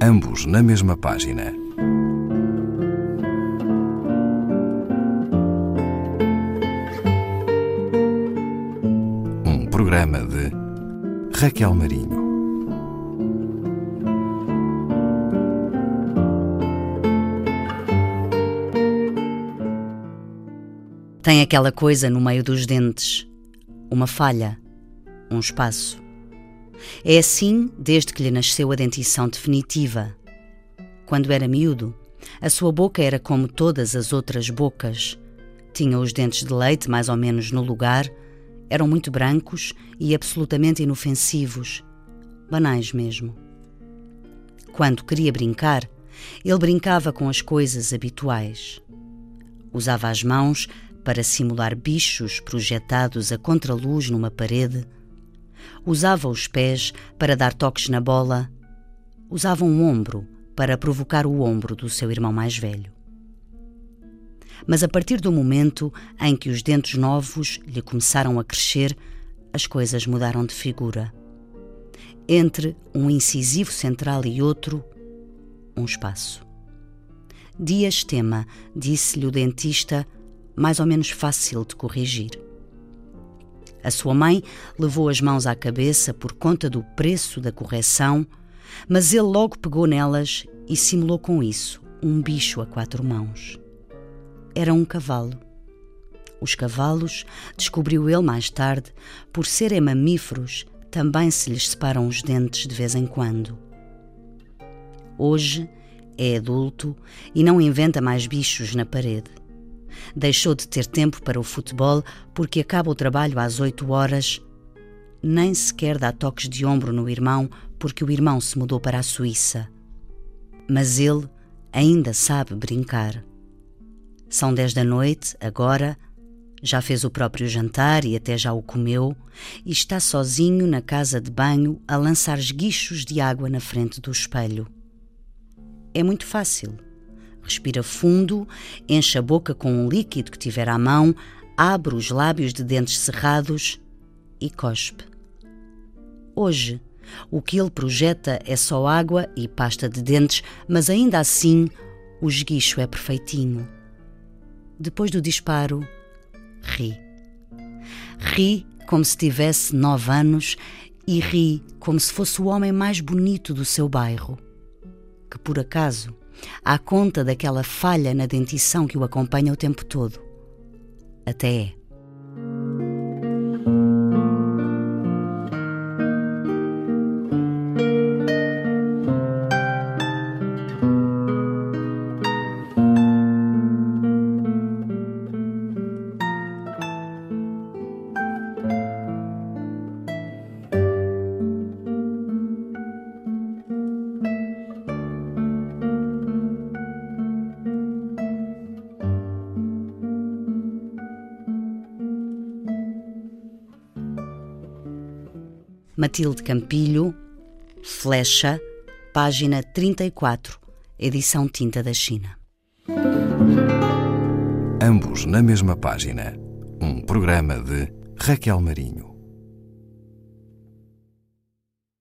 ambos na mesma página. Um programa de Raquel Marinho. Tem aquela coisa no meio dos dentes, uma falha, um espaço. É assim desde que lhe nasceu a dentição definitiva. Quando era miúdo, a sua boca era como todas as outras bocas. Tinha os dentes de leite mais ou menos no lugar, eram muito brancos e absolutamente inofensivos, banais mesmo. Quando queria brincar, ele brincava com as coisas habituais. Usava as mãos para simular bichos projetados a contraluz numa parede. Usava os pés para dar toques na bola. Usava um ombro para provocar o ombro do seu irmão mais velho. Mas a partir do momento em que os dentes novos lhe começaram a crescer, as coisas mudaram de figura. Entre um incisivo central e outro, um espaço. Dias Tema, disse-lhe o dentista, mais ou menos fácil de corrigir. A sua mãe levou as mãos à cabeça por conta do preço da correção, mas ele logo pegou nelas e simulou com isso um bicho a quatro mãos. Era um cavalo. Os cavalos, descobriu ele mais tarde, por serem mamíferos, também se lhes separam os dentes de vez em quando. Hoje é adulto e não inventa mais bichos na parede. Deixou de ter tempo para o futebol porque acaba o trabalho às oito horas. Nem sequer dá toques de ombro no irmão porque o irmão se mudou para a Suíça. Mas ele ainda sabe brincar. São dez da noite, agora. Já fez o próprio jantar e até já o comeu, e está sozinho na casa de banho a lançar esguichos de água na frente do espelho. É muito fácil. Respira fundo, enche a boca com um líquido que tiver à mão, abre os lábios de dentes cerrados e cospe. Hoje, o que ele projeta é só água e pasta de dentes, mas ainda assim o esguicho é perfeitinho. Depois do disparo, ri. Ri como se tivesse nove anos e ri como se fosse o homem mais bonito do seu bairro. Que por acaso à conta daquela falha na dentição que o acompanha o tempo todo. Até é. Matilde Campilho, Flecha, página 34, edição Tinta da China. Ambos na mesma página. Um programa de Raquel Marinho.